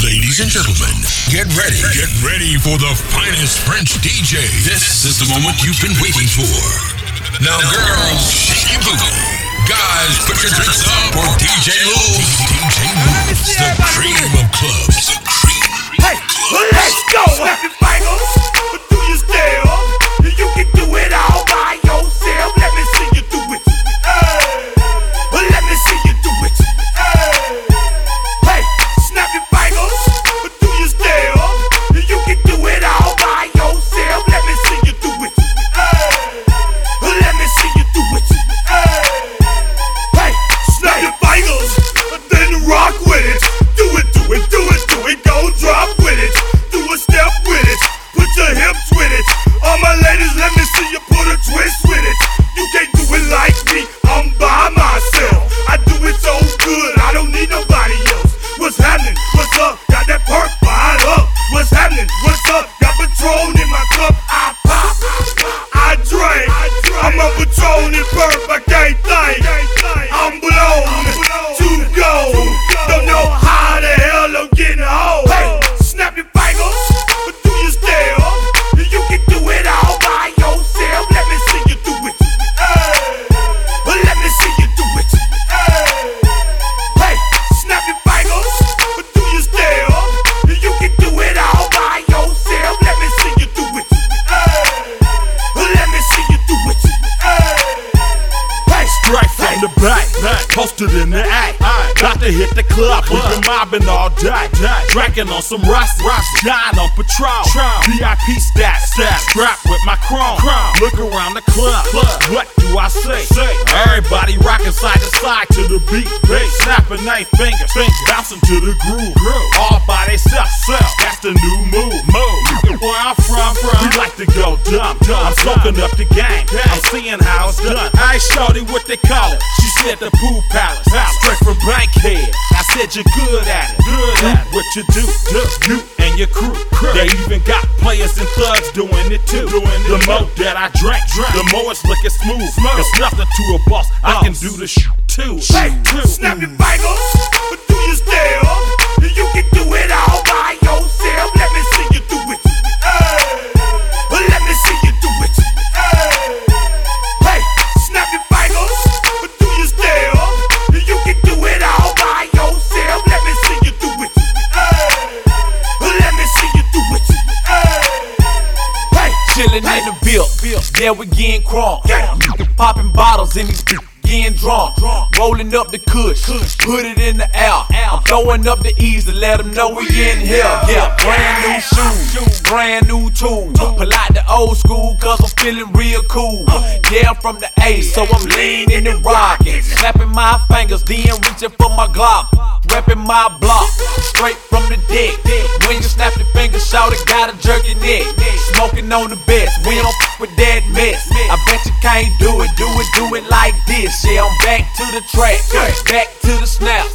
Ladies and gentlemen, get ready. Get ready for the finest French DJ. This is the moment you've been waiting for. Now, girls, shake your booty. Guys, put your drinks up for DJ Lou. DJ Lou, the cream of clubs. The cream. Hey, let's go. Happy day. Drinking on some rust, dying on Patron. VIP stats, strapped with my chrome. Look around the club, what do I say? say. Everybody rocking side to side to the beat. Snapping their fingers, bouncing to the groove. All by themselves, that's the new move. move. Where I'm from, from. we like to go dumb. dumb. I'm soaking up the game, I'm seeing how it's done. I ain't shorty what they call it. She said the pool palace, straight from Bankhead. I said you're good at it. Good at it. What you do, do, you and your crew. They even got players and thugs doing it too. The more that I drink, the more it's looking smooth. It's nothing to a boss. I can do the sh- too. Hey, too. snap your fingers. But do you still? You can do it all by yourself. Yeah, we getting crunk. Popping bottles in these getting drunk. Rolling up the kush, put it in the air. I'm throwing up the ease to let them know we in here. Yeah, brand new shoes, brand new tools. Pull out the old school, cause I'm feeling real cool. Yeah, I'm from the A, so I'm leaning and rocking. Snapping my fingers, then reaching for my Glock. Reppin' my block, straight from the deck. When you snap your fingers, shout it, gotta jerk your neck. Smoking on the best, we don't f with that mess. I bet you can't do it, do it, do it like this. Yeah, I'm back to the track, back to the snap.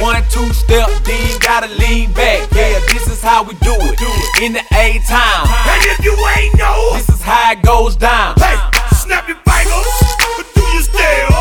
One, two step, then gotta lean back. Yeah, this is how we do it. In the A time, and if you ain't know. this is how it goes down. Hey, snap your fingers. but Do you still?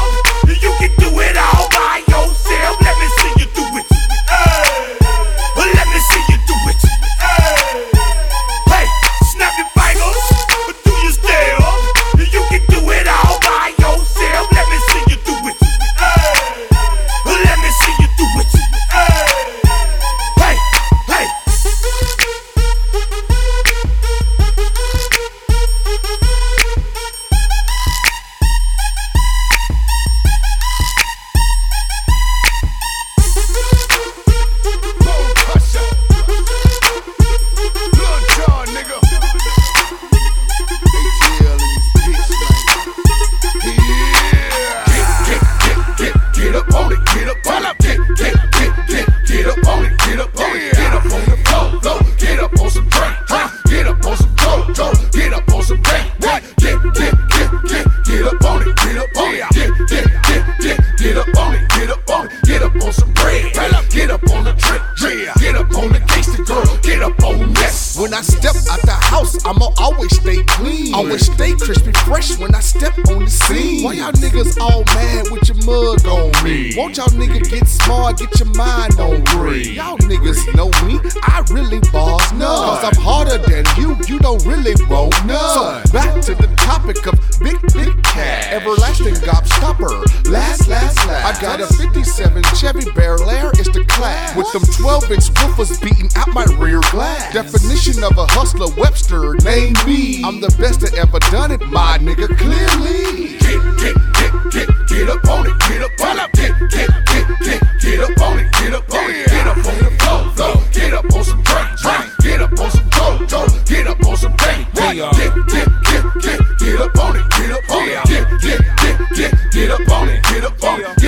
Out my rear glass. Definition of a hustler, Webster, name me. I'm the best that ever done it, my nigga, clearly. Get, get, get, get, get up on it, get up on it, get, get, get, get, get up on it, get up on it, get up on the floor, floor, get up on some drink, drink, get up on some dope, dope, get up on some bank, get, get, get, get, get, get up on it, get up on it, get, get, get, get, get up on it, get up on it,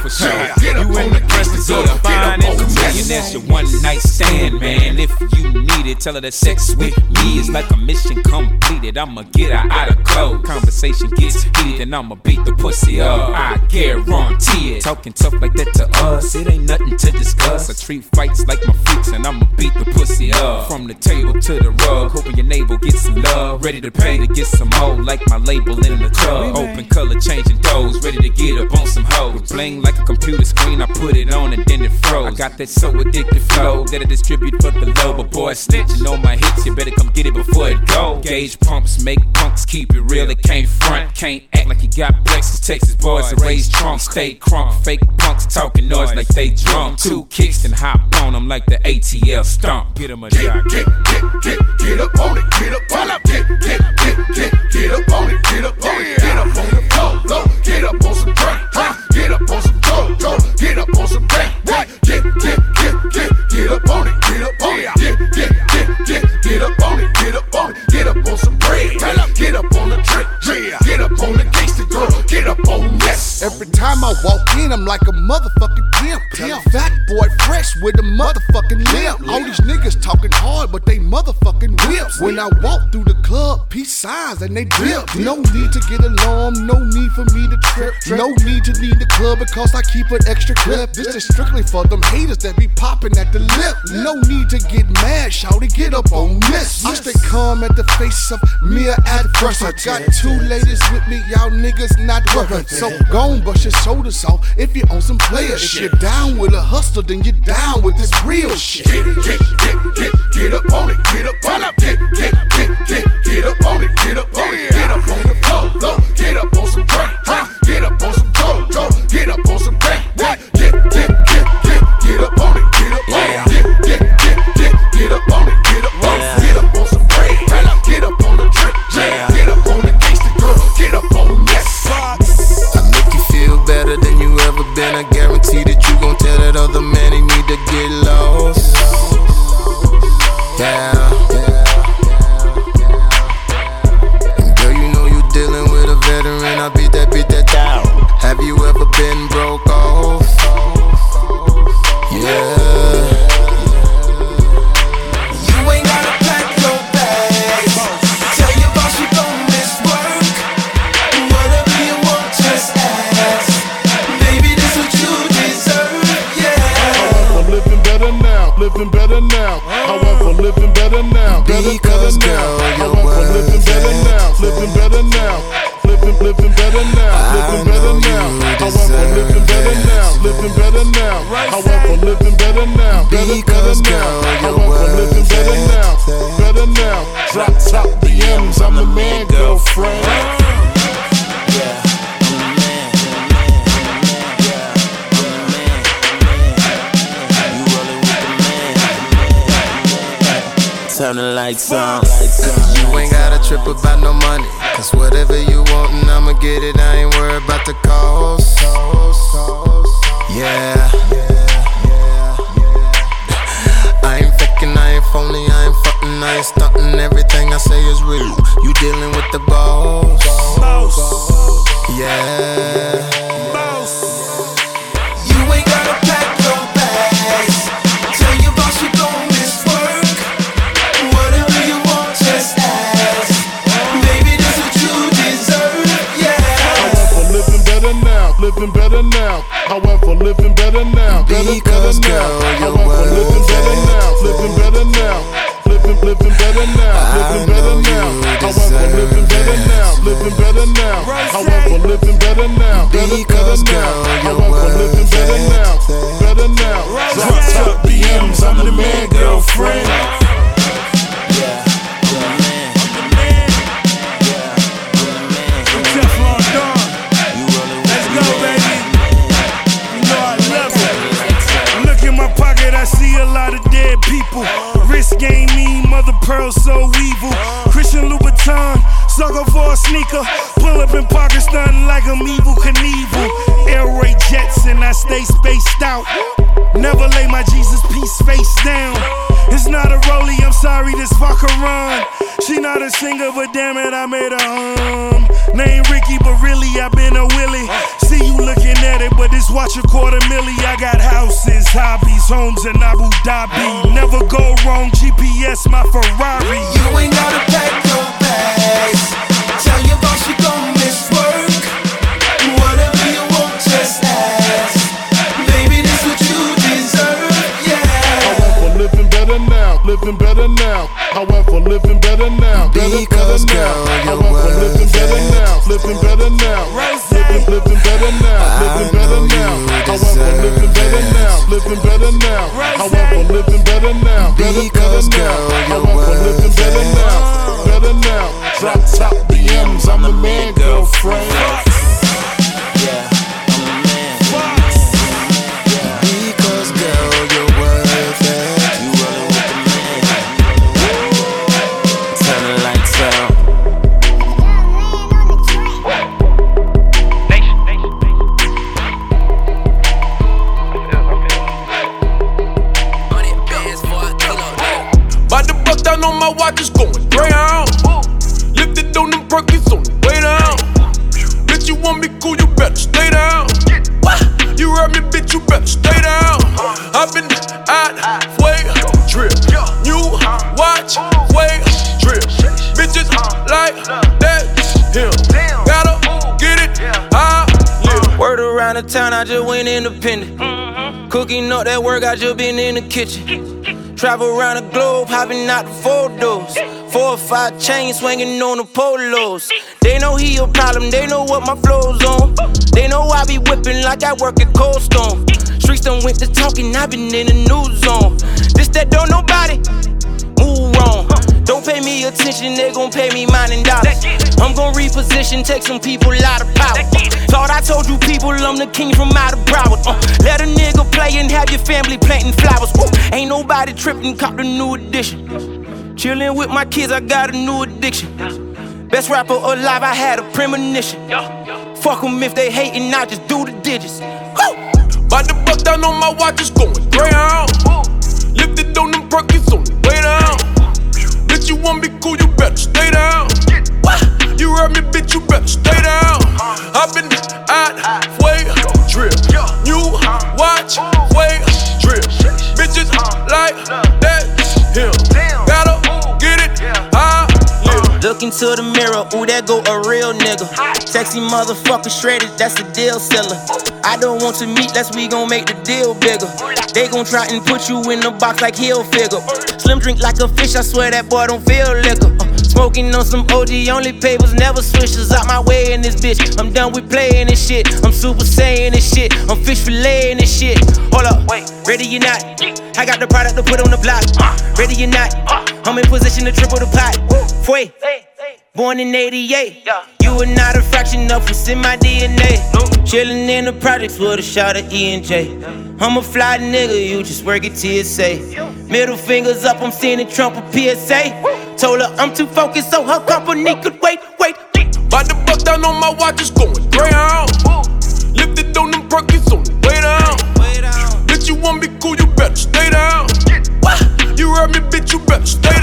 up on the trip, get up You in the the presence gangster, of the get up on finest million, that's your one night stand, man. If you need it, tell her that sex with me is like a mission completed. I'ma get her out of clothes. Conversation gets heated, and I'ma beat the pussy up. I guarantee it. Talking tough like that to us, it ain't nothing to discuss. I treat fights like my freaks, and I'ma beat the pussy up. From the table to the rug, hoping your neighbor gets some love. Ready to pay to get some more, like my label in the tub. Open color, changing doors, ready to get up on some hoes. Bling like a computer screen, I put it on and then it froze. I got that so addictive flow that I distribute for the low. But boy, snitching on my hits, you better come get it before it go. Gauge pumps, make punks keep it real. It can't front, can't act like you got Plexus. Texas boys that raise trunks, stay crunk. Fake punks talking noise like they drunk. Two kicks and hop on them like the ATL stomp. Get 'em a jock. get, get, get, get up on it, get up on it, get, get, get, get, get up on it, get up on it, get up on the floor, get up on some drink, get up on some dope, dope, get up on some bank, bank, get, get, get, get, get up on it, get up on it, get, get, get, get, get up on it, get up on it, get up on some bread, get up on the trick, trick, get up on the gangster girl, get up on this. Every time I walk in, I'm like a motherfucking pimp. pimp. Fat boy fresh with a motherfucking limp. All these niggas talking hard, but they motherfucking whips. When I walk through the club, peace signs and they dip. No need to get alarmed, no need for me to trip. No need to leave the club because I keep an extra clip. This is strictly for them haters that be popping at the lip. No need to get mad, shout it, get up on this. I stay calm at the face of mere adversity. I got two ladies with me, y'all niggas not worth So gon' brush your shoulders off if you on some player shit. If you're down with a hustle, then you're down with this real shit. Get, get, get, get, get up on it, get up on it, get, get, get, get, get up on it, get up on it, get up on the floor, floor, get up on some drink, drink, get up on some dope, get up on some bank, bank, get, get, get, get, get up on it, get up on it, get, get, get, get, get up on it, get up on it, get lost. Better now, better, better now. girl, you're However, living better it. now, better now. Drop top BMs, I'm the man, girlfriend. Turn the lights on. You ain't gotta trip about no money. Cause whatever you want, and I'ma get it. I ain't worried about the cost. Yeah. Ain't fucking, I ain't stunting. Everything I say is real. You dealing with the boss. Yeah. You ain't gotta pack your bags. Tell your boss you gon' miss work. Whatever you want, just ask. Baby, this what you deserve, yeah. However, living better now, living better now. However, living better now, better, Because, better now. girl, you're However, living worth better now, living better now, living better now. However, living better now, living better now. However, living better now, better, better now. However, living better now, better now. Drop top BMs, I'm the man, girlfriend. Mean, mother pearl so evil. Christian Louboutin, sucker for a sneaker. Pull up in pocket, stunting like I'm Evel Knievel. Air Ray Jets, and I stay spaced out. Never lay my Jesus piece face down. It's not a rollie, I'm sorry, this fuck run. She not a singer, but damn it, I made a hum. Name Ricky, but really I been a Willie. See you looking at it, but this watch a quarter milli. I got houses, hobbies, homes in Abu Dhabi. Never go wrong, GPS my Ferrari. You ain't gotta pack your bags. Tell your boss you gon' Living better now. However, living better now. Better, Because, better now. girl, However, living better now. Living better now. Living, living better now. Living better now. you However, living better now. Living better now. However, living better now. Better, Because, better girl, now. you're However, living better now. Better now. Drop top BMs. I'm the man, girlfriend. Because, I just went independent. Mm-hmm. Cooking up that work, I just been in the kitchen. Travel around the globe, hopping out the photos. Four or five chains swinging on the polos. They know he a problem, they know what my flow's on. They know I be whipping like I work at Cold Stone. Streets done went to talking, I been in the new zone. This that don't nobody move wrong. Don't pay me attention, they gon' pay me mine in dollars. I'm gon' reposition, take some people out of power. Thought I told you people I'm the king from out of Broward. Uh, let a nigga play and have your family planting flowers. Woo. Ain't nobody tripping, cop the new edition. Chillin' with my kids, I got a new addiction. Best rapper alive, I had a premonition. Fuck 'em if they hatin', I just do the digits. Woo. About to bust down on my watch, it's going Greyhound. Lifted on them perkies on the way down. You want me cool, you better stay down. You heard me, bitch, you better stay down. I've been out, way, drip. New watch, way, drip. Bitches like that, him. Gotta Look into the mirror, ooh, that go a real nigga. Sexy motherfucker shredded, that's a deal seller. I don't want to meet less we gon' make the deal bigger. They gon' try and put you in the box like heel figure. Slim drink like a fish, I swear that boy don't feel liquor. Uh, smoking on some OG, only papers, never switches out my way in this bitch. I'm done with playing this shit. I'm super saiyan this shit. I'm fish filleting this shit. Hold up, wait, ready or not? I got the product to put on the block. Uh. Ready or not? Uh. I'm in position to triple the pot. Fue. Born in 88. You are not a fraction of what's in my DNA. Chillin' in the projects with a shot of E and J. I'm a fly nigga, you just work at TSA. Middle fingers up, I'm sending Trump a PSA. Told her I'm too focused, so her company could wait, wait. About the bust down on my watch, it's going Greyhound. Lifted on them perkies on the way down. Bitch, you want me cool, you better stay down. You heard me, bitch, you better stay down.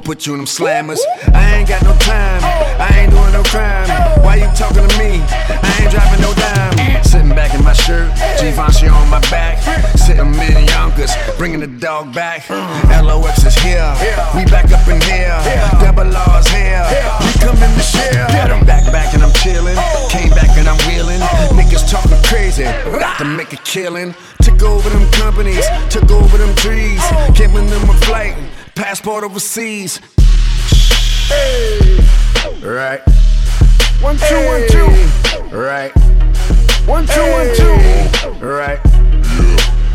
Put you in them slammers. I ain't got no time. I ain't doing no crime. Why you talking to me? I ain't dropping no dime. Sitting back in my shirt. Givenchy on my back. Sitting in Yonkers. Bringing the dog back. LOX is here. We back up in here. Double R's here. We coming to share. I'm Back, back, and I'm chilling. Came back and I'm wheeling. Niggas talking crazy. About to make a killing. Took over them companies. Took over them trees. Giving them a flight. Passport overseas. Hey. Right. One, two, one, two. Right. One, two, one, two. Right.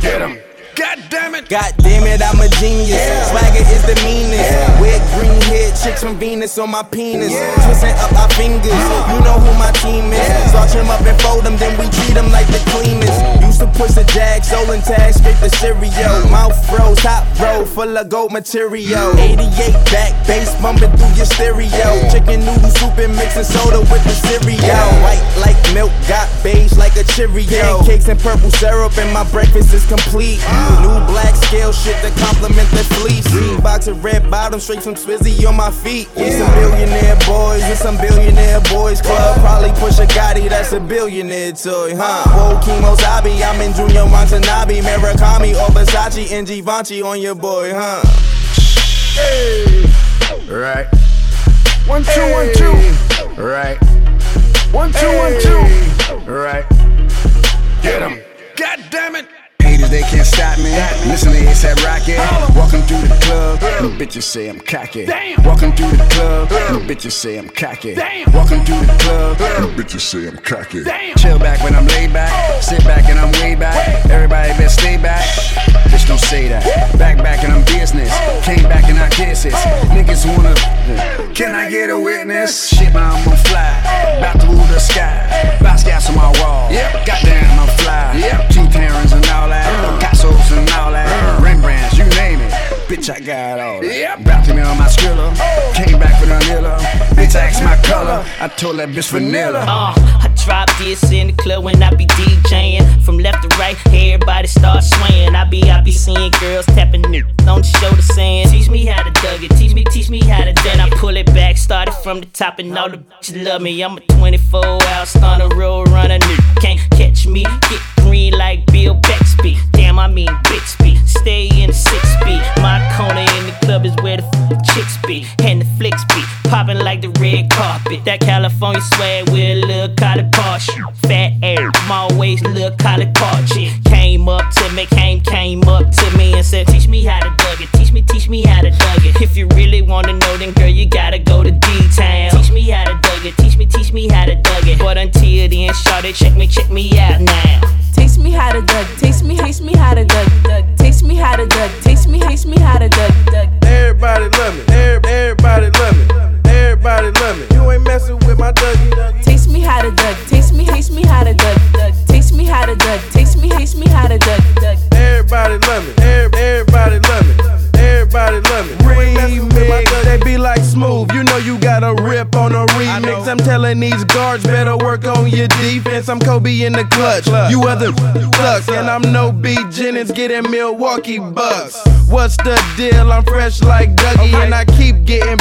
Get him. God damn it. God damn it, I'm a genius. Swagger is the meanest. Wet green head chicks from Venus on my penis. Twisting up our fingers. Uh-huh. You know who my team is. Starch them up and fold them, then we treat them like the cleanest. Used to push the jag, stolen tag, straight the cereal. Mouth froze, top row, full of gold material. 88 back, bass bumping through your stereo. Chicken noodle soup and mixing soda with the cereal. White like milk, got beige like a Cheerio. Pancakes and purple syrup, and my breakfast is complete. New black scale shit to complement the fleece. Box of red bottoms straight from Swizzy on my feet. Some billionaire boys in some billionaire boys club. Probably push a Gotti, that's a billionaire toy, huh? Whoa, Kimosabi, I'm in Junya Watanabe, Murakami or Versace and Givenchy on your boy, huh? Hey. Right. One, two, one, two. Right. One, two, one, two. Right. Get him. God damn it. Haters, they can't stop me. Listen to ASAP Rocky. Walking through the club, the bitches say I'm cocky. Walking through the club, the bitches say I'm cocky. Walking through the club, the bitches say I'm cocky. Chill back when I'm laid back. Sit back and I'm way back. Everybody better stay back. Bitch, don't say that. Back, back and I'm business. Came back and I kisses. Niggas wanna. Can I get a witness? Shit, man, I'm on fly. About to rule the sky. Basquiat's on my wall. Goddamn, I'm fly. G-Terrans and all that. Picasso's and all that. Rembrandts, you name it. Bitch, I got all that. About to me on my skrilla. Came back with vanilla. Bitch, asked my color. I told that bitch vanilla. Uh, I drop this in the club when I be DJing. From left to right, everybody start swaying. I be, I be seeing girls tapping it on the shoulder saying, Teach me how to dug it, teach me from the top, and all the bitches love me. I'm a 24 hour stunner, road runner, nigga. Can't catch me, get green like Bill Bixby. Damn, I mean Bixby. Stay in the six speed. My corner in the club is where the f- chicks be, and the flicks be. Popping like the red carpet. That California swag with a little collar party. Fat air, small waist, little collar party. Came up to me, came, came up to me and said, Teach me how to dug it. Teach me, teach me how to dug it. If you really wanna know, then girl, you gotta go to D-Town. Teach me how to dug it. Teach me, teach me how to dug it. But until then, shout it, check me, check me out now. Taste me how to dug. Taste me, taste me how to dug. dug. Taste me how to dug. Taste me, taste me how to dug. dug. Everybody love me. Every- Everybody love me. Everybody love me. You ain't messing with my Dougie. Taste me how to dug. Taste me, taste me how to dug. dug. Taste me how to dug. Taste me, taste me how to dug. dug. Everybody love me. Every- Everybody love me. Everybody love me. You ain't messing with my Dougie. They be like smooth. You know you got a rip on a remix. I'm telling these guards better work on your defense. I'm Kobe in the clutch. You other sucks. And I'm no B Jennings getting Milwaukee Bucks. What's the deal? I'm fresh like Dougie and I keep getting.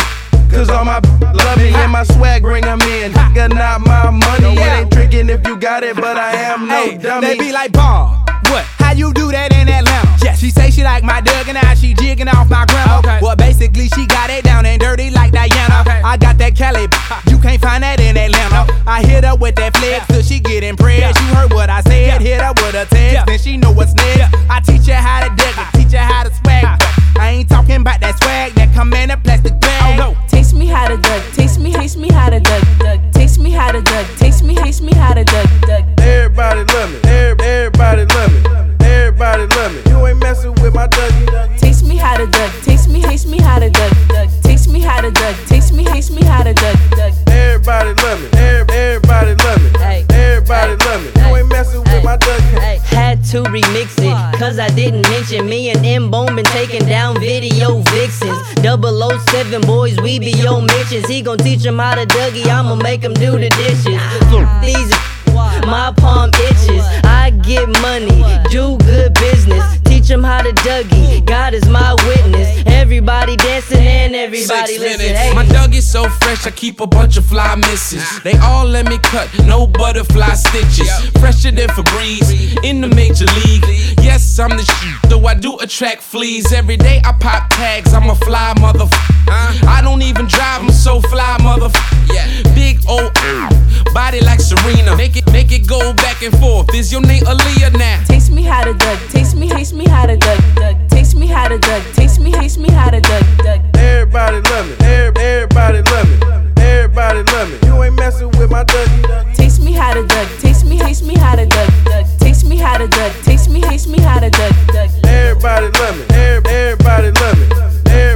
Cause all my love me and my swag bring 'em in. Nigga, not my money. It ain't tricking if you got it, but I am no dummy. They be like, Bob, what? How you do that in Atlanta? Yes. She say she like my Doug and now she jigging off my grandma. Okay. Well, basically, she got it down and dirty like Diana. Okay. I got that Cali, you can't find that in Atlanta. I hit her with that flex till she get impressed. You heard what I said, hit her with a text, then she know what's next. How to Dougie, I'ma make him do the dishes. So fresh, I keep a bunch of fly misses. They all let me cut, no butterfly stitches. Fresher than Febreze, in the major league. Yes, I'm the shit, though I do attract fleas. Every day I pop tags, I'm a fly motherfucker. I don't even drive, I'm so fly motherfucker. Yeah, big old body like Serena. Make it, make it go back and forth. Is your name Aaliyah now? Taste me how to duck. Taste me, taste me how to duck. duck. Me how to duck. Taste me, taste me how to duck. duck. Everybody love me. Every- Everybody love me. Everybody love me. You ain't messing with my Dougie. Taste me how to duck. Taste me, taste me how to duck. duck. Taste me how to duck. Taste me, taste me how to duck. duck. Everybody love me. Every- Everybody love me.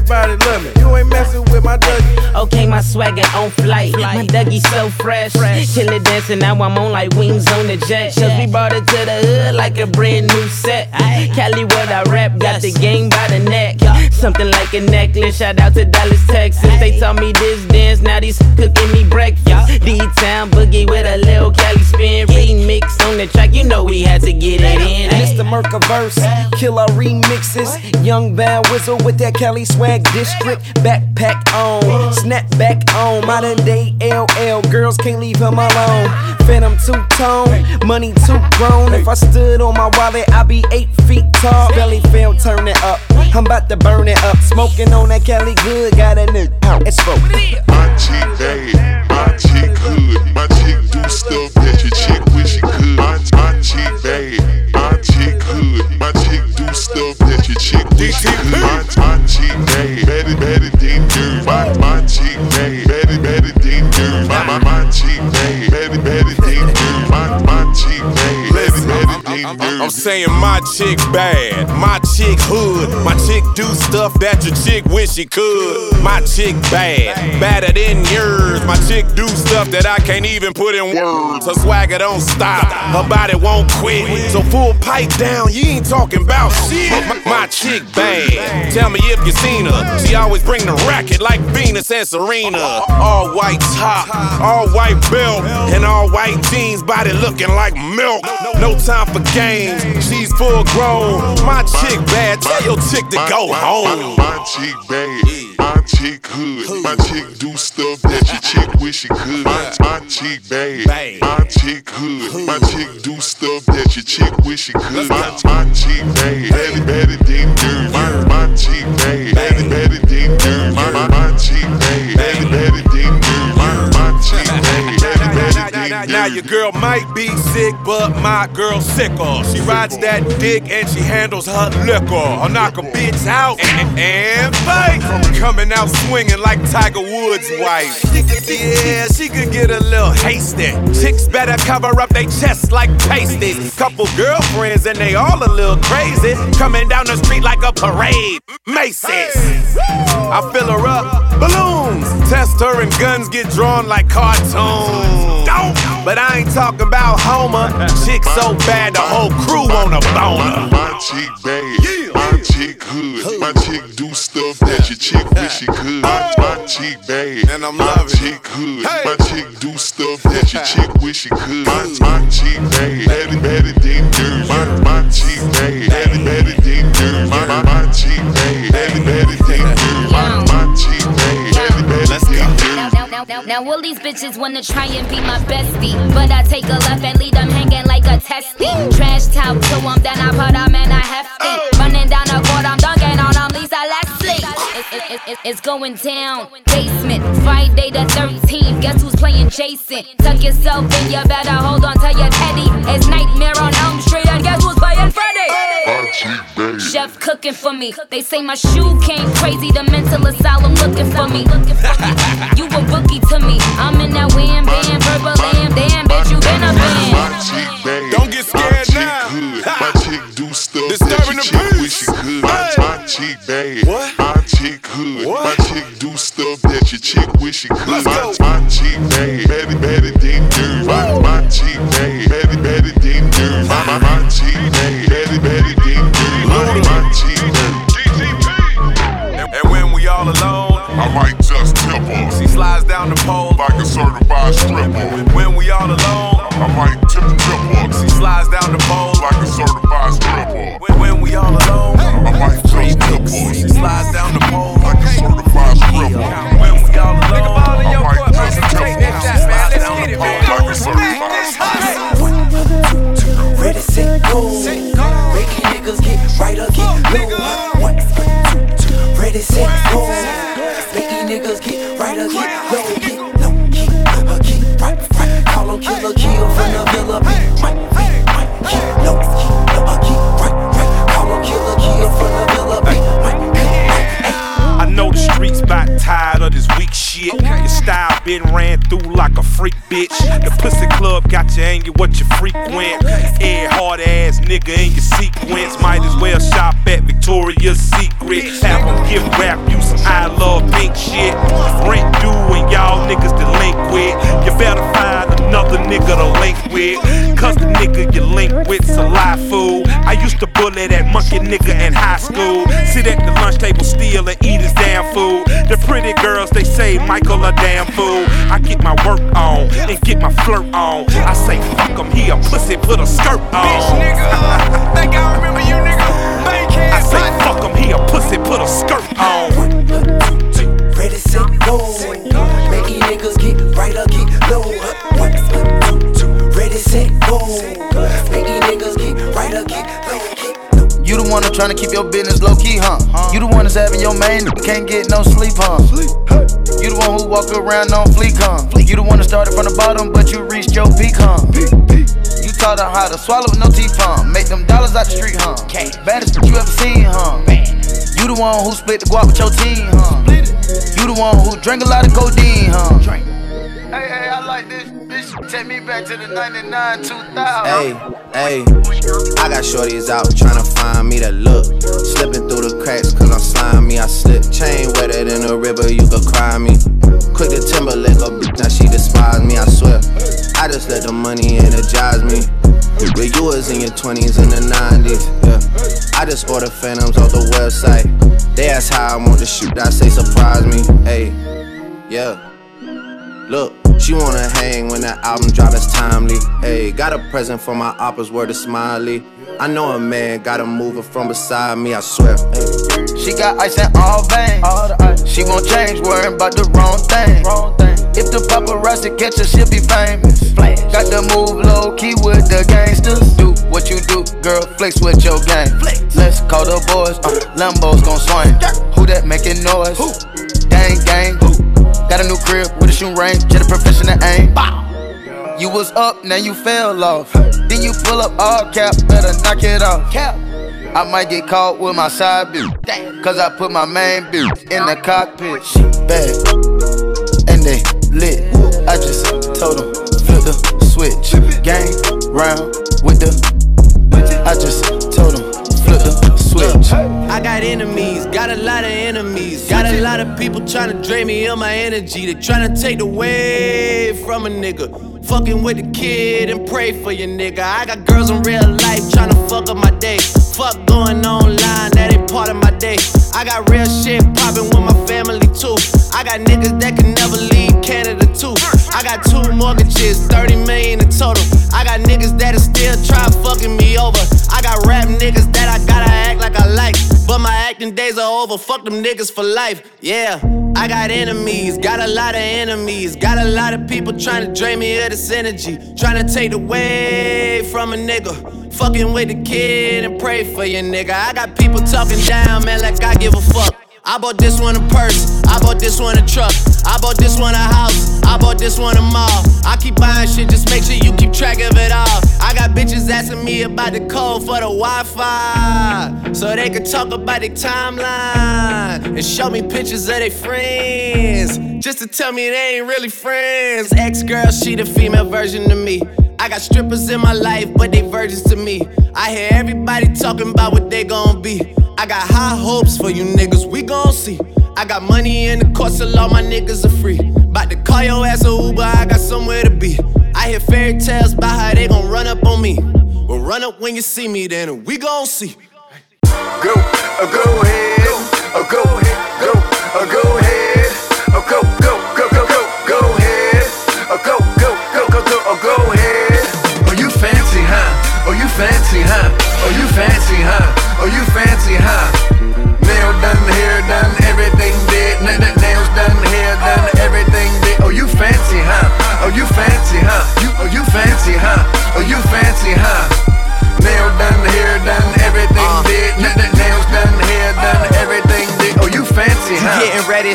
Everybody love me. You ain't messing with my Dougie. Okay, my swagger on flight. My Dougie so fresh. Kill it dancing, now I'm on like wings on the jet. Cause we brought it to the hood like a brand new set. Cali, what I rap, got the game by the neck. Something like a necklace. Shout out to Dallas, Texas. They taught me this dance, now these cooking me breakfast. D Town boogie with a little Cali spin. Remix on the track, you know we had to get it in. Mr. Mercaverse, killer remixes. Young Bad Whistle with that Cali swag district. Backpack on, snapback on. Modern day LL, girls can't leave him alone. Phantom two tone, money too grown. If I stood on my wallet, I'd be eight feet tall. Belly feel turn it up. I'm about to burn it up. Smoking on that Cali good, got a nigga out. It's smoke. My chick bad, my chick good. My chick do stuff that your chick wish she could. My, my chick bad, my chick good. My chick do stuff that your chick wish she could. My, my chick bad, better, better than dirt. My, my chick bad, better, better than dirt. My, my, my chick better than dirt. I'm saying my chick bad, my chick hood, my chick do stuff that your chick wish she could. My chick bad, badder than yours. My chick do stuff that I can't even put in words. Her swagger don't stop, her body won't quit. So full pipe down, you ain't talking about shit. My, my chick bad, tell me if you seen her. She always bring the racket like Venus and Serena. All white top, all white belt, and all white jeans, body looking like milk. No time for games, she's full grown. My chick bad, tell your chick to go home. My chick bad, my chick hood. My chick do stuff that your chick wish she could. My, chick bad, my chick hood. My chick do stuff that your chick wish she could. My, chick bad, better than dirt. Your girl might be sick, but my girl sicker. She rides that dick and she handles her liquor. I'll knock a bitch out and, and fight. Coming out swinging like Tiger Woods' wife. Yeah, she could get a little hasty. Chicks better cover up their chests like pasties. Couple girlfriends and they all a little crazy. Coming down the street like a parade. Macy's. I fill her up, balloons. Test her and guns get drawn like cartoons. But I ain't talking about Homer. Chick so bad the whole crew on a boner. My chick bad, my chick hood. My chick do stuff that your chick wish she could. My, my chick bad, and I'm loving. my chick hood. My chick do stuff that your chick wish she could. My, my chick bad, better, better than dirt. My, my chick bad, better, better than dirt. My, my, my chick bad, better, better Now, now, now, all these bitches wanna try and be my bestie. But I take a left and leave them hanging like a testy. Trash talk them, then I put them in a hefty. Running down the court, I'm dunking on them, Lisa Leslie. It, it, it, it, it's going down. Basement, Friday the 13th. Guess who's playing Jason? Tuck yourself in, you better hold on to your teddy. It's Nightmare on Elm Street, and guess who's playing Freddy? My chick bad. Chef cooking for me. They say my shoe came crazy. The mental asylum looking for me. You a bookie to me. I'm in that wham bam, purple lamb. Damn, bitch, you been a My fan. chick. Don't get scared my now. Chick hood. My chick do stuff Disturbing that the your chick wish she could. My, my chick bad. My chick hood. My chick do stuff that your chick wish she could. My, my chick bad. Nigga in your sequence. Might as well shop at Victoria's Secret. Have them give rap you some I love pink shit. Rent due and y'all niggas delinquent. You better find another nigga to link with. Cause the nigga you link with's a lie fool. I used to bully that monkey nigga in high school. Sit at the lunch table steal and eat his damn food. The pretty girls, they say Michael a damn fool. I get my work and get my flirt on. I say fuck him, he a pussy, put a skirt on. Bitch, nigga, uh, think I remember you, nigga. I say fuck him, he a pussy, put a skirt on. Ready, set, go. Making niggas get right or get low. One, two, two. Ready, set, go. Making niggas get right or get low. You the one that's trying to keep your business low key, huh? You the one that's having your main can't get no sleep, huh? You the one who walk around on fleek, huh? You the one that started from the bottom, but you reached your peak, huh? You taught her how to swallow with no teeth, huh? Make them dollars out the street, huh? Baddest bitch you ever seen, huh? You the one who split the guap with your team, huh? You the one who drank a lot of codeine, huh? Hey, hey, I like this. Bitch, take me back to the 99, 2000. Hey, hey, I got shorties out tryna find me that look. Slipping through the cracks cause I'm slimy. I slip chain wetter than a river, you could cry me. Quick to Timberlake, a bitch, now she despise me, I swear. I just let the money energize me. But you was in your 20s and the 90s, yeah. I just order phantoms off the website. They ask how I want to shoot, I say surprise me, hey, yeah. Look, she wanna hang when that album drop, it's timely. Hey, got a present for my oppas, word of smiley. I know a man gotta move her from beside me, I swear. Hey. She got ice in all veins. All the ice. She won't change, worrying about the wrong thing. Wrong thing. If the paparazzi catch her, she'll be famous. Got to move low key with the gangsters. Do what you do, girl, flex with your gang. Let's call the boys, uh, Lambos gon' swing. Who that making noise? Who? Gang, gang. Got a new crib with a shoe range, just a professional aim. You was up, now you fell off. Then you pull up all cap, better knock it off. Cap. I might get caught with my side bitch. Cause I put my main bitch in the cockpit. She bad. And they lit. I just told them, flip the switch. Gang round with the. Got enemies, got a lot of enemies. Got a lot of people trying to drain me of my energy. They trying to take away from a nigga. Fucking with the kid and pray for your nigga. I got girls in real life trying to fuck up my day. Fuck going online, that ain't part of my day. I got real shit popping with my family too. I got niggas that can never leave Canada too. I got two mortgages, 30 million in total. I got niggas that'll still try fucking me over. I got rap niggas that I gotta act like I like. But my acting days are over, fuck them niggas for life. Yeah, I got enemies, got a lot of enemies. Got a lot of people trying to drain me of this energy. Trying to take away from a nigga. Fucking with the kid and pray for your nigga. I got people talking down, man, like I give a fuck. I bought this one a purse, I bought this one a truck, I bought this one a house, I bought this one a mall. I keep buying shit, just make sure you keep track of it all. I got bitches asking me about the code for the Wi-Fi, so they can talk about the timeline and show me pictures of their friends, just to tell me they ain't really friends. Ex-girl, she the female version of me. I got strippers in my life, but they virgins to me. I hear everybody talking about what they gon' be. I got high hopes for you niggas, we gon' see. I got money in the course, so all my niggas are free. About to call your ass a Uber, I got somewhere to be. I hear fairy tales about how they gon' run up on me. Well, run up when you see me, then we gon' see. Go, go ahead,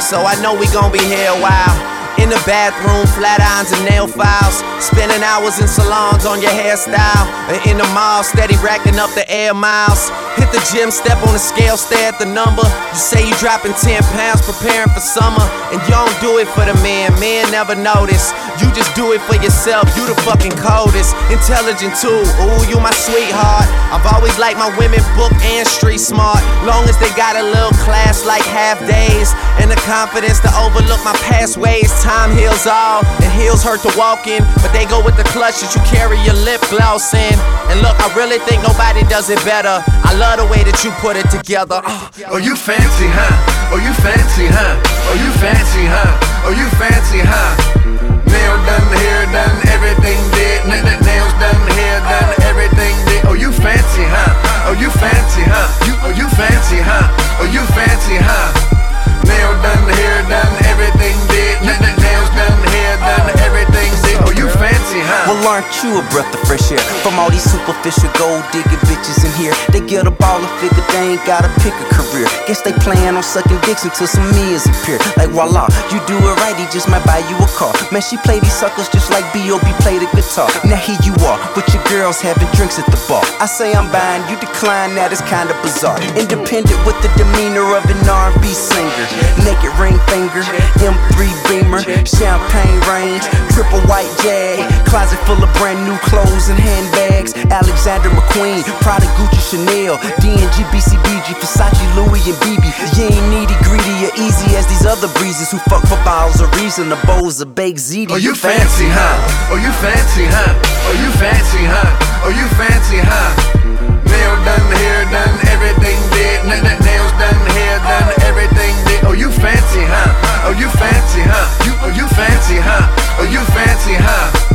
so I know we gon' be here a while. In the bathroom, flat irons and nail files. Spending hours in salons on your hairstyle. And in the mall, steady racking up the air miles. Hit the gym, step on the scale, stare at the number. You say you dropping 10 pounds, preparing for summer. And you don't do it for the man. Man never notice. You just do it for yourself, you the fucking coldest. Intelligent too, ooh, you my sweetheart. I've always liked my women book and street smart. Long as they got a little class like half days. And the confidence to overlook my past ways. Time heals all, and heels hurt to walk in. But they go with the clutch that you carry your lip gloss in. And look, I really think nobody does it better. I love the way that you put it together. Oh, you fancy, huh? Oh, you fancy, huh? Oh, you fancy, huh? Oh, you fancy, huh? Nail done, hair done, everything did. N- n- nails done, hair done, everything did. Oh, you fancy, huh? Oh, you fancy, huh? You, oh, you fancy, huh? Oh, you fancy, huh? Nail done, hair done, everything did. N- n- nails done, hair done, everything did. Oh, you fancy, huh? Well, aren't you a breath of fresh air? From all these superficial gold digging bitches in here. They get a ball and figure they ain't gotta pick a career. Guess they plan on sucking dicks until some meals appear. Like voila, you do it right, he just might buy you a car. Man, she play these suckers just like B.O.B. play the guitar. Now here you are, with your girls having drinks at the bar. I say I'm buying, you decline, that is kinda bizarre. Independent with the demeanor of an R&B singer. Naked ring finger, M3 Beamer, champagne range, triple white jag, closet full of brand new clothes and handbags. Alexander McQueen, Prada, Gucci, Chanel, D&G, BCBG, Versace, Louis, and BB. You ain't needy, greedy, or easy as these other breezes who fuck for bottles of Riesling, the bowls of baked ziti. Oh, you fancy, huh? Oh, you fancy, huh? Oh, you fancy, huh? Oh, you fancy, huh? Nail done, hair done, everything did. N- n- nails done, hair done, everything did. Oh, you fancy, huh? Oh, you fancy, huh? You, oh, you fancy, huh? Oh, you fancy, huh?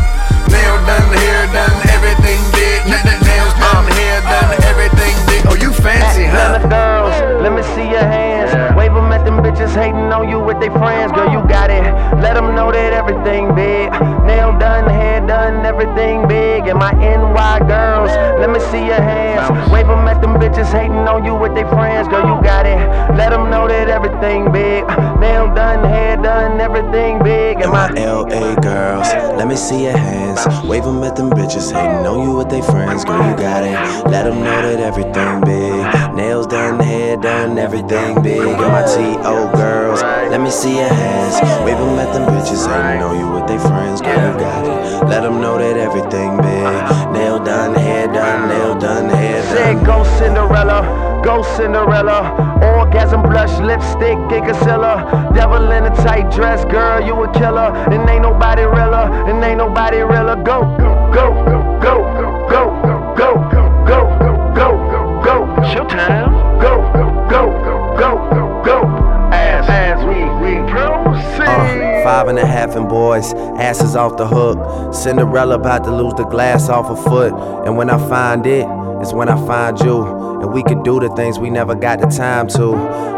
Nail done, hair done, everything did. Nails done, hair done, everything did. Oh, you fancy, huh? Let me see your hands. At them bitches hating on you with their friends. Girl, you got it. Let 'em know that everything big. Nail done, hair done, everything big. And my NY girls, let me see your hands. Wave 'em at them bitches hating on you with their friends. Girl, you got it. Let 'em know that everything big. Nail done, hair done, everything big. And my LA girls, let me see your hands. Wave 'em at them bitches, hating on you with they friends. Girl, you got it. Let 'em know that everything big. Nails done, hair done, everything big. And my TO girls, let me see your hands. Wave 'em at them bitches, hating on you with they friends. Girl, you got it. Let 'em know that everything big. Nail done, hair done, nail done, hair done. Said go Cinderella, go Cinderella. Orgasm blush, lipstick, concealer. Devil in a tight dress, girl, you a killer. And ain't nobody realer, and ain't nobody realer. Go, go, go, go, go, go, go, go. Showtime. Go, go, go, go. As, as we, we proceed. Uh, five and a half and boys, asses off the hook. Cinderella about to lose the glass off her foot. And when I find it, it, is when I find you. And we can do the things we never got the time to.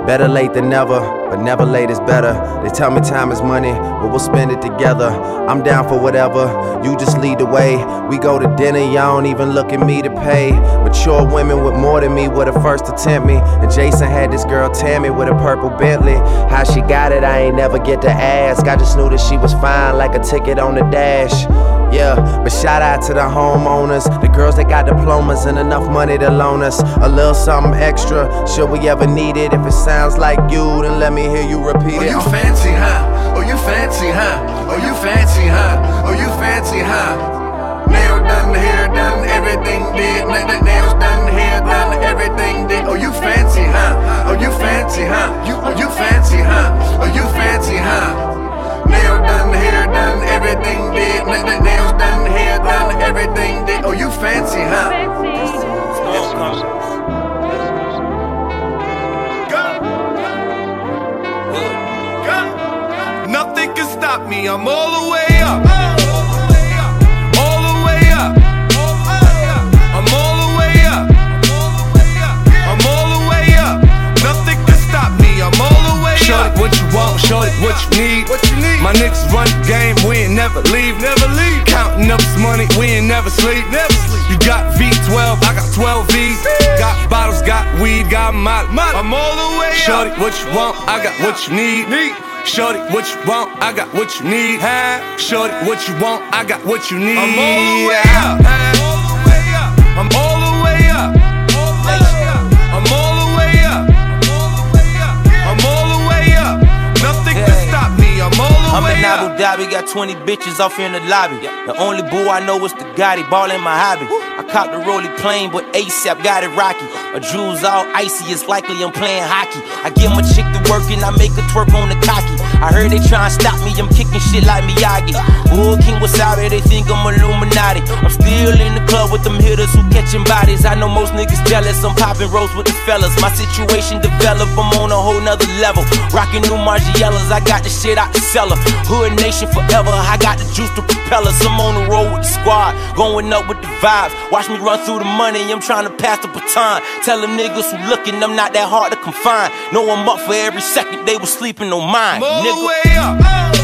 Better late than never, but never late is better. They tell me time is money, but we'll spend it together. I'm down for whatever, you just lead the way. We go to dinner, y'all don't even look at me to pay. Mature women with more than me were the first to tempt me. And Jason had this girl Tammy with a purple Bentley. How she got it, I ain't never get to ask. I just knew that she was fine, like a ticket on the dash. Yeah, but shout out to the homeowners, the girls that got diplomas and enough money to loan us a little something extra. Should we ever need it? If it sounds like you, then let me hear you repeat Oh, you fancy, huh? Oh, you fancy, huh? Oh, you fancy, huh? Oh, you fancy, huh? Nail done, hair done, everything did. N- n- nails done, hair done, everything did. Oh, you fancy, huh? Oh, you fancy, huh? You, oh, you fancy, huh? Oh, you fancy, huh? Nail done, hair done, everything did. N- n- nails done, hair done, everything did. Oh, you fancy, huh? Nothing can stop Nothing can stop me, I'm all the way up. what you want, show it what you need. What you need. My niggas run the game, we ain't never leave. Never leave. Counting up this money, we ain't never sleep. Never sleep. You got V12, I got 12 V's. Got bottles, got weed, got molly. I'm all the way Shorty, what you want? I got what you need. Shorty, what you want? I got what you need. Shorty, what you want? I got what you need. I'm all the way up. I'm all I'm all the I'm way in. Abu Dhabi, got 20 bitches off here in the lobby. The only boo I know is the Gotti, ball in my hobby. I copped the rolly plane, but ASAP got it rocky. A jewels all icy, it's likely I'm playing hockey. I get my chick to work and I make her twerk on the cocky. I heard they tryna stop me, I'm kicking shit like Miyagi. Ooh, King was out there, they think I'm Illuminati. I'm still in the club with them hitters who catching bodies. I know most niggas jealous, I'm popping rolls with the fellas. My situation developed, I'm on a whole nother level. Rocking new Margiela's, I got the shit out the cellar. Hood nation forever, I got the juice to propel us. I'm on the road with the squad, going up with the vibes. Watch me run through the money, I'm trying to pass the baton. Tell them niggas who looking, I'm not that hard to confine. Know I'm up for every second, they was sleeping on mine. All nigga. the way up.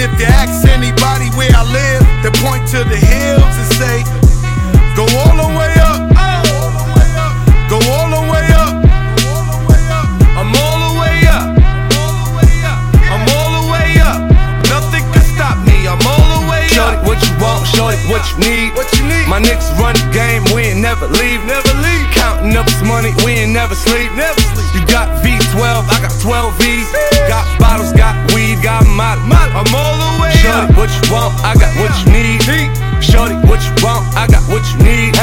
If you ask anybody where I live, they point to the hills and say, Go all the way up. Go all the way up. I'm all the way up. I'm all the way up. Nothing can stop me. I'm all the way Shorty, up. what you want? Shorty, what you need? What you need? My niggas run the game, we ain't never leave, never leave. Counting up this money, we ain't never sleep, never sleep. Got V12, I got 12 V's. Got bottles, got weed, got molly. I'm all the way Shorty, up. what you want? I got what you need. Shorty, what you want? I got what you need.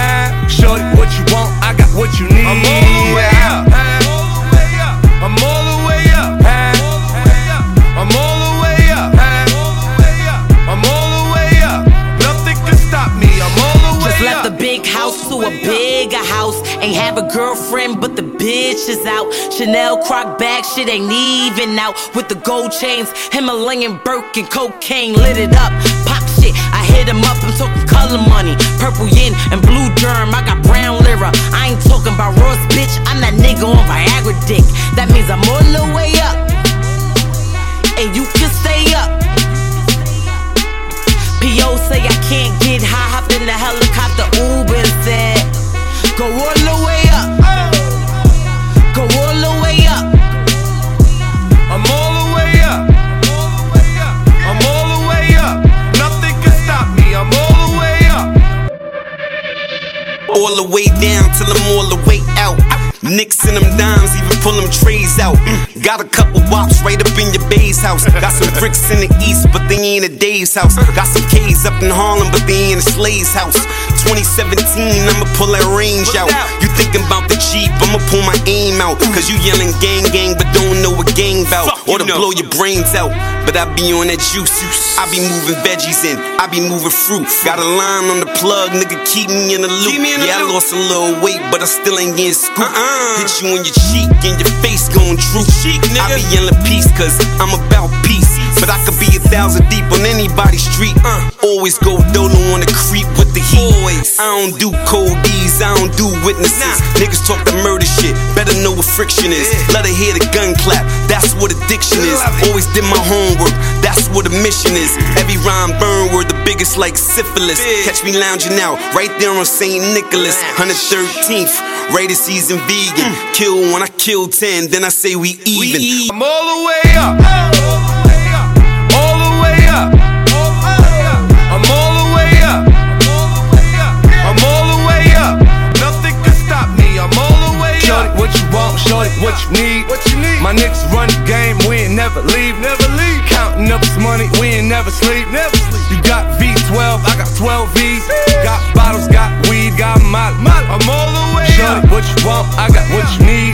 Shorty, what you want? I got what you need. I'm all the way up. House to a bigger house. Ain't have a girlfriend, but the bitch is out. Chanel croc bag, shit ain't even out. With the gold chains, Himalayan Birkin, cocaine lit it up. Pop shit, I hit him up. I'm talking color money, purple yin and blue germ. I got brown lira. I ain't talking about Ross, bitch. I'm that nigga on Viagra dick. That means I'm all the way up, and you can stay up. P.O. say I can't get high, hopped in the helicopter, Uber All the way down till I'm all the way out. Nicks in them dimes, even pull them trays out. Mm, Got a couple wops right up in your bay's house. Got some bricks in the east, but they ain't a day's house. Got some K's up in Harlem, but they ain't a Slay's house. 2017, I'ma pull that range out. You thinking about the Jeep, I'ma pull my aim out. Cause you yelling gang gang, but don't know what gang bout. Or to blow your brains out. But I be on that juice. I be moving veggies in, I be moving fruit. Got a line on the plug, nigga, keep me in the loop. yeah, I lost a little weight, but I still ain't getting scooped. Hit you in your cheek and your face gon' droop. I be yelling peace, cause I'm about peace. But I could be a thousand deep on anybody's street. Uh, always go dolo on the creep with the heat. Always. I don't do cold D's, I don't do witnesses. Niggas talk the murder shit, better know what friction is. Let her hear the gun clap, that's what addiction is. Always did my homework, that's what a mission is. Every rhyme burn word, the biggest like syphilis. Catch me lounging out, right there on St. Nicholas, 113th. Rated season vegan. Mm. Kill one, I kill 10, then I say we even. I'm all the way up. Shorty, what you need? What you need? My niggas run the game, we ain't never leave, never leave. Counting up this money, we ain't never sleep, never sleep. You got V12, I got 12 V's. Got bottles, got weed, got molly. I'm all the way Shorty, up. what you want? I got what you need.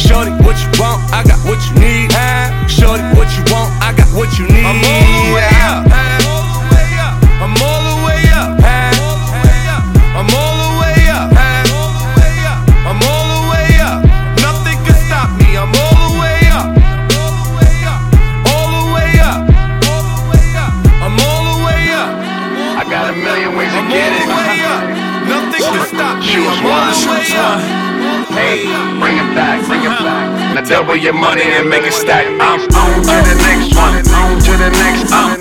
Shorty, what you want? I got what you need. Shorty, what you want? Choose double your money and make it stack. I'm on to the next one. On to the next. I'm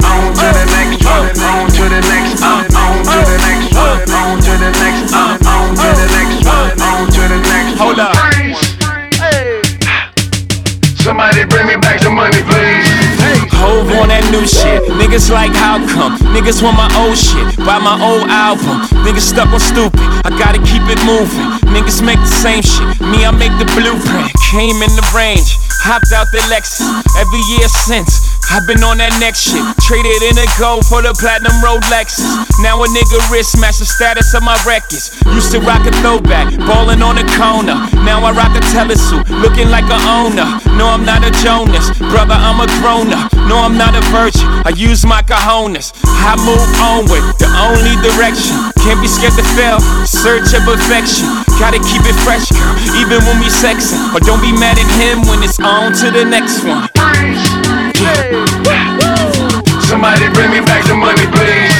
Niggas like how come? Niggas want my old shit. Buy my old album. Niggas stuck on stupid. I gotta keep it moving. Niggas make the same shit. Me, I make the blueprint. Came in the range. Hopped out the Lexus. Every year since. I've been on that next shit. Traded in a gold for the platinum Rolexes. Now a nigga wrist match the status of my records. Used to rock a throwback, ballin' on a corner. Now I rock a telesuit, looking like a owner. No, I'm not a Jonas, brother, I'm a grown up. No, I'm not a virgin. I use my cojones. I move onward, the only direction. Can't be scared to fail. Search of perfection. Gotta keep it fresh, girl, even when we sexin'. But don't be mad at him when it's on to the next one. Somebody bring me back the money, please.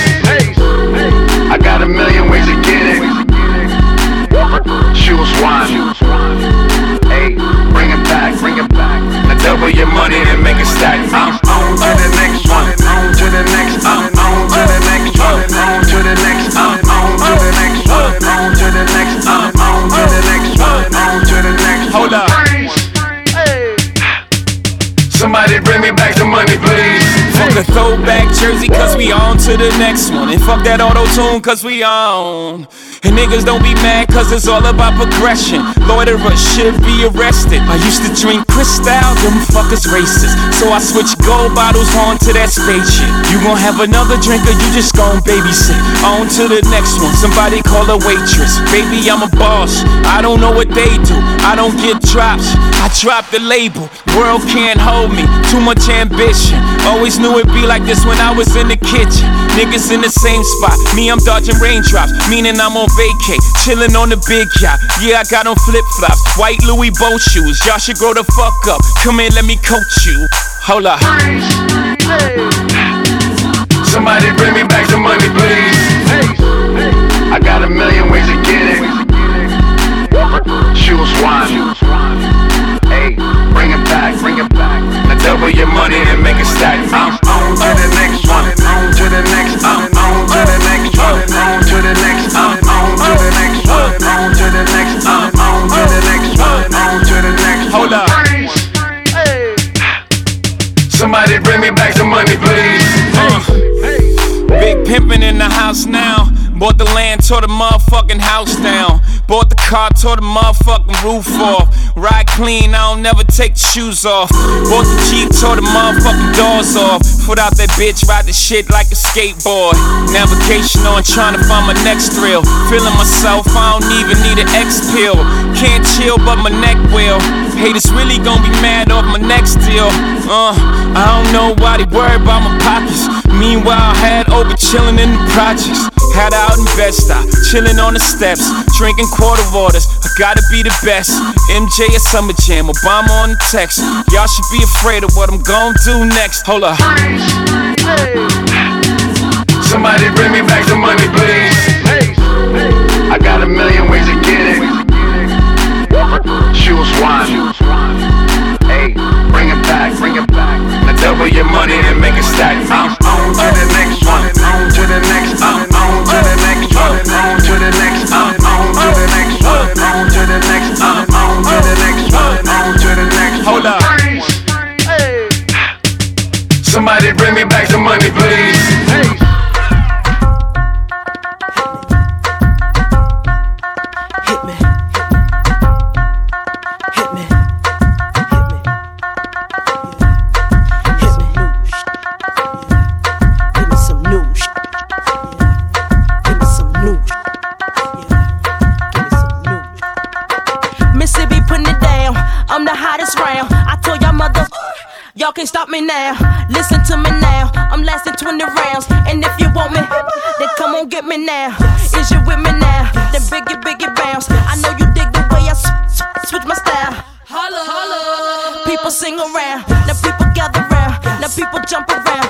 I got a million ways to get it. Choose one. Hey, bring it back, bring it back. Now double your money and make it stack. I'm on to the next one. On to the next. To the next one. And fuck that auto tune, cause we on. And niggas don't be mad, cause it's all about progression. Loiterers should be arrested. I used to drink Cristal, them fuckers racist. So I switched gold bottles on to that spaceship. You gon' have another drink, or you just gon' babysit. On to the next one, somebody call a waitress. Baby, I'm a boss. I don't know what they do. I don't get drops. I drop the label. World can't hold me. Too much ambition. Always knew it'd be like this when I was in the kitchen. Niggas in the same spot. Me, I'm dodging raindrops, meaning I'm on vacay. Chillin' on the big yacht. Yeah, I got on flip flops. White Louis boat shoes. Y'all should grow the fuck up. Come in, let me coach you. Hold up. Somebody bring me back the money, please. I got a million ways to get it. Choose one. Hey, bring it back, bring it back. Now double your money and make it stack. I'm on to the next one. On to the next. I'm Big pimpin' in the house now. Bought the land, tore the motherfucking house down. Bought the car, tore the motherfucking roof off. Ride clean, I don't never take the shoes off. Bought the Jeep, tore the motherfucking doors off. Put out that bitch, ride the shit like a skateboard. Navigation on, trying to find my next thrill. Feeling myself, I don't even need an X pill. Can't chill, but my neck will. Haters really gonna be mad off my next deal. Uh, I don't know why they worry about my pockets. Meanwhile, I had over chillin' in the projects. Had out in Bed-Stuy, chillin' on the steps, drinking quarter waters. I gotta be the best. MJ at Summer Jam, Obama on the text. Y'all should be afraid of what I'm gon' do next. Hold up. Somebody bring me back the money, please. I got a million ways to get it. Choose one. Hey, bring it back, bring it back. Now double your money and make it stack. I'm on to the next one. Lasting 20 rounds. And if you want me, then come on get me now. Is you with me now? Then biggie, biggie bounce. I know you dig the way I sw- sw- switch my style. Holla, holla. People sing around. Now people gather round. Now people jump around.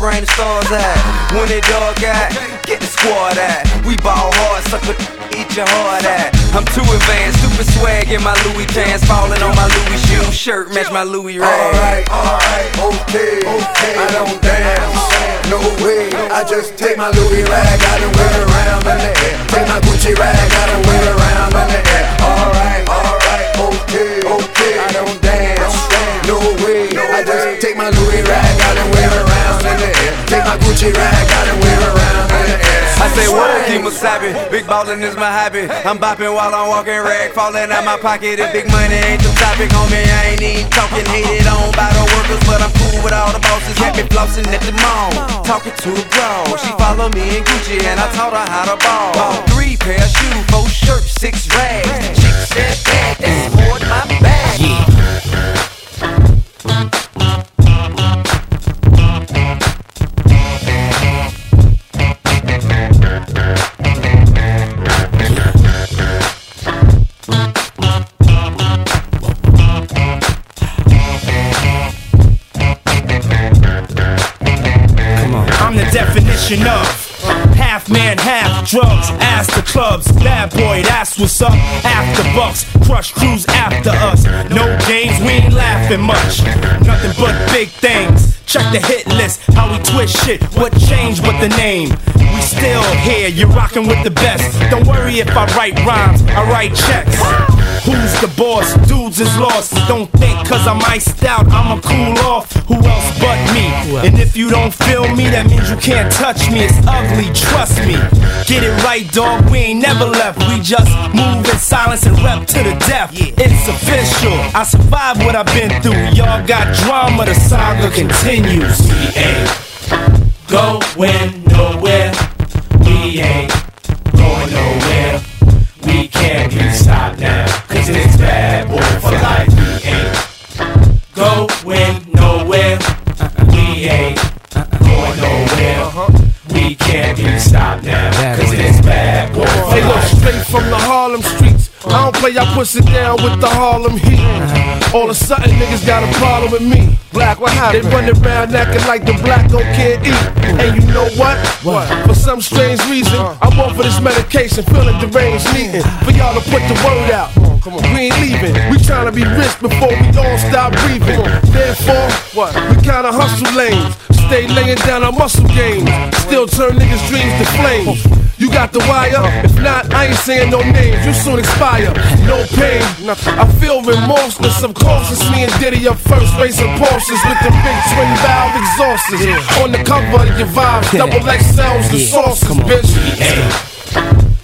The stars out. When it dog out, get the squad out. We ball hard, sucker eat your heart out. I'm too advanced, stupid swag in my Louis pants, falling on my Louis shoe shirt, match my Louis rag. Alright, alright, okay, okay. I don't dance, no way. I just take my Louis rag, I done wear around in the air. Take my Gucci rag, I done wear around in the air. Alright, alright, okay, okay. I don't dance, no way. I just take my Louis rag, I done wear it around in the air. Take my Gucci rag, I done wear it around in the air. I say, what keep Wasabi? Big ballin' is my hobby. I'm bopping while I'm walking, rag falling out my pocket. If big money ain't the topic, homie, I ain't even talking. Hated on by the workers, but I'm cool with all the bosses. Got me flossing at the mall, talking to a bro. She follow me in Gucci, and I taught her how to ball. Bought three pair of shoes, four shirts, six rags. Chick said that, that's more than my bag. Yeah. Definition of half man, half drugs. Ask the clubs, bad boy, that's what's up. After bucks, crush crews after us. No games, we ain't laughing much. Nothing but big things. Check the hit list, how we twist shit. What changed but the name? We still here, you're rocking with the best. Don't worry if I write rhymes, I write checks. Who's the boss? Dudes is lost. Don't think cause I'm iced out, I'ma cool off. Who else but me? And if you don't feel me, that means you can't touch me. It's ugly, trust me. Get it right, dog. We ain't never left. We just move in silence and rep to the death. It's official. I survived what I've been through. Y'all got drama, the saga continues. We ain't going nowhere. We ain't going nowhere. We can't be stopped now. Cause it's bad boy for life. We ain't going nowhere. We ain't going nowhere. We can't be stopped now. Cause it's bad boy for Hey, look, straight from the Harlem streets. I don't play, I push it down with the Harlem heat. All of a sudden, niggas got a problem with me. Black, what happened? They running around acting like the black don't can't eat. And you know what? What? For some strange reason, uh. I'm on for this medication, feeling deranged, needing for y'all to put the word out. We ain't leaving. We trying to be rich before we all stop breathing. Therefore, what? We kinda hustle lanes. Stay laying down our muscle games. Still turn niggas' dreams to flames. You got the wire? If not, I ain't saying no names. You soon expire. No pain. I feel remorseless. It's me and Diddy up first, racing Porsches with the big twin valve exhausts. On the cover of your vibes, double XLs, the sauces, bitch.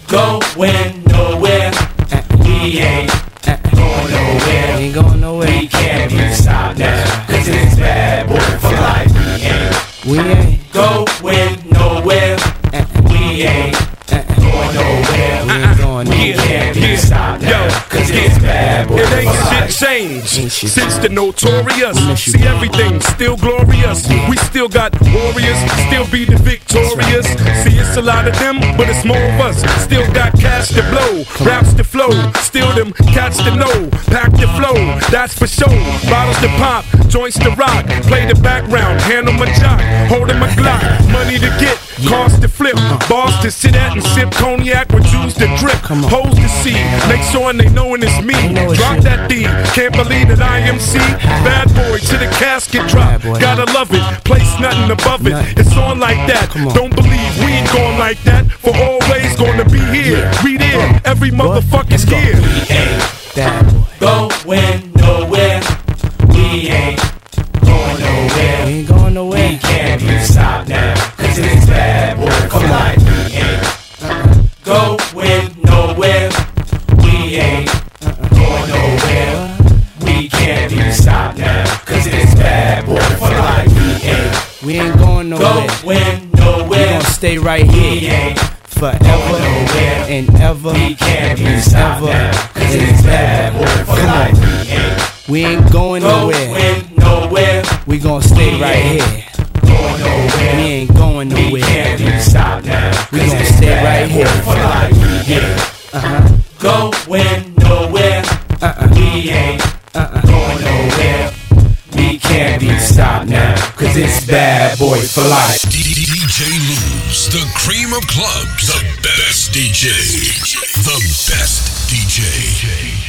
Going nowhere. We ain't going nowhere. We ain't going nowhere. We can't be stopped now. Cause it's bad boy for life. We ain't. We ain't going nowhere. We ain't going nowhere. We ain't going nowhere. We can't be stopped now. Cause it's bad boy It for ain't life. shit changed since the notorious. See everything still glorious. We still got warriors, still be the victorious. A lot of them, but it's more of us. Still got cash to blow, raps to flow, still them catch to know. Pack the flow, that's for sure. Bottles to pop, joints to rock. Play the background, handle my jock, holding my Glock. Money to get, cars to flip, bars to sit at and sip cognac with juice to drip. Hoes to see, make sure they knowin' it's me. Drop that D, can't believe that I am C. Bad boy to the casket drop, gotta love it. Place nothing above it. It's on like that. Don't believe we ain't going like that. For always gonna be here. We there, every motherfucker's here. We ain't that going We ain't going nowhere. Going nowhere. We gonna stay right here. Forever and ever. We can't be stopped now. Cause it's bad boy for life. We ain't. Going nowhere. Nowhere. We gonna stay right here. We ain't going nowhere. We can't be stopped now. We gonna stay right here for life. We ain't. Uh-huh. Going Cause it's bad boy for life. DJ Luz, the cream of clubs, the best DJ, the best DJ.